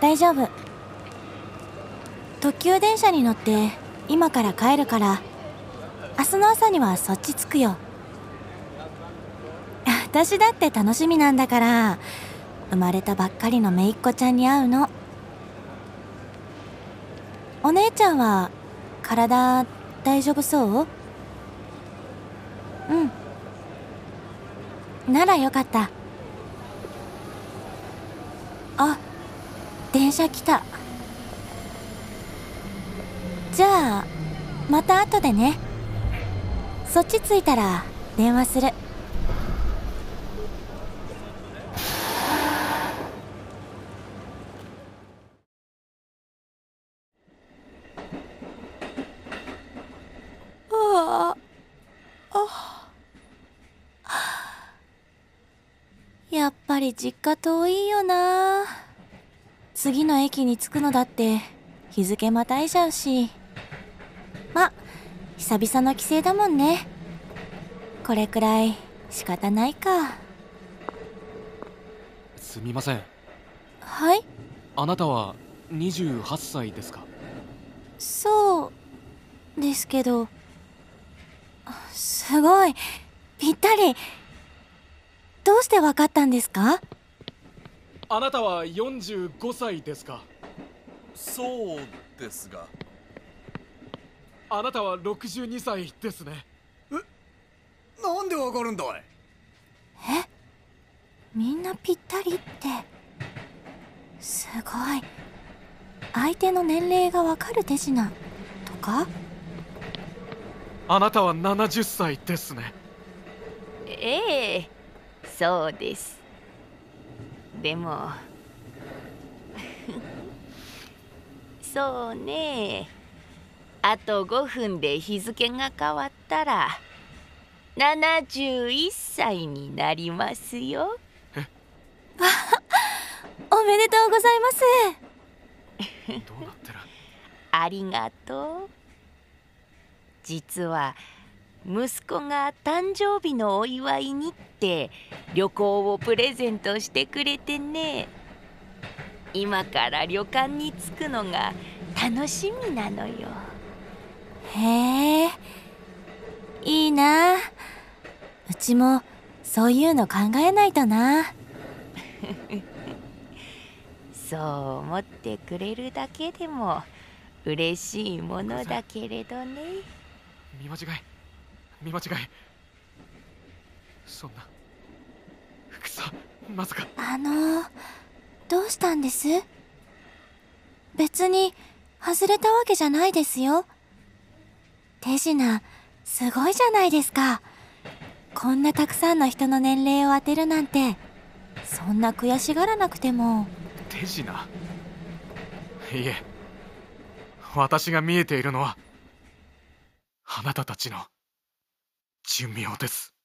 大丈夫。特急電車に乗って今から帰るから明日の朝にはそっち着くよ。私だって楽しみなんだから生まれたばっかりの姪っ子ちゃんに会うの。お姉ちゃんは体大丈夫そう？うん。ならよかったあ電車来た。じゃあまた後でね。そっち着いたら電話する。ああ。やっぱり実家遠いよな。次の駅に着くのだって日付またいじゃうし。ま久々の帰省だもんね。これくらい仕方ないか。すみません。はい？あなたは28歳ですか？そうですけどすごい。ぴったり。どうしてわかったんですか？あなたは45歳ですか？そうですが。あなたは62歳ですね。なんでわかるんだい？え？みんなぴったりって。すごい。相手の年齢がわかる手品。とか？あなたは70歳ですね。ええ。そうですでも。そうね。あと5分で日付が変わったら71歳になりますよ。おめでとうございます。どうなってる？ありがとう。実は息子が誕生日のお祝いにって旅行をプレゼントしてくれてね。今から旅館に着くのが楽しみなのよ。へえいいな。うちもそういうの考えないとな。そう思ってくれるだけでも嬉しいものだけれどね。見間違い見間違い。そんな服さまさか。あのどうしたんです？別に外れたわけじゃないですよ。手品すごいじゃないですか。こんなたくさんの人の年齢を当てるなんてそんな悔しがらなくても。手品？いえ。私が見えているのはあなたたちの寿命です。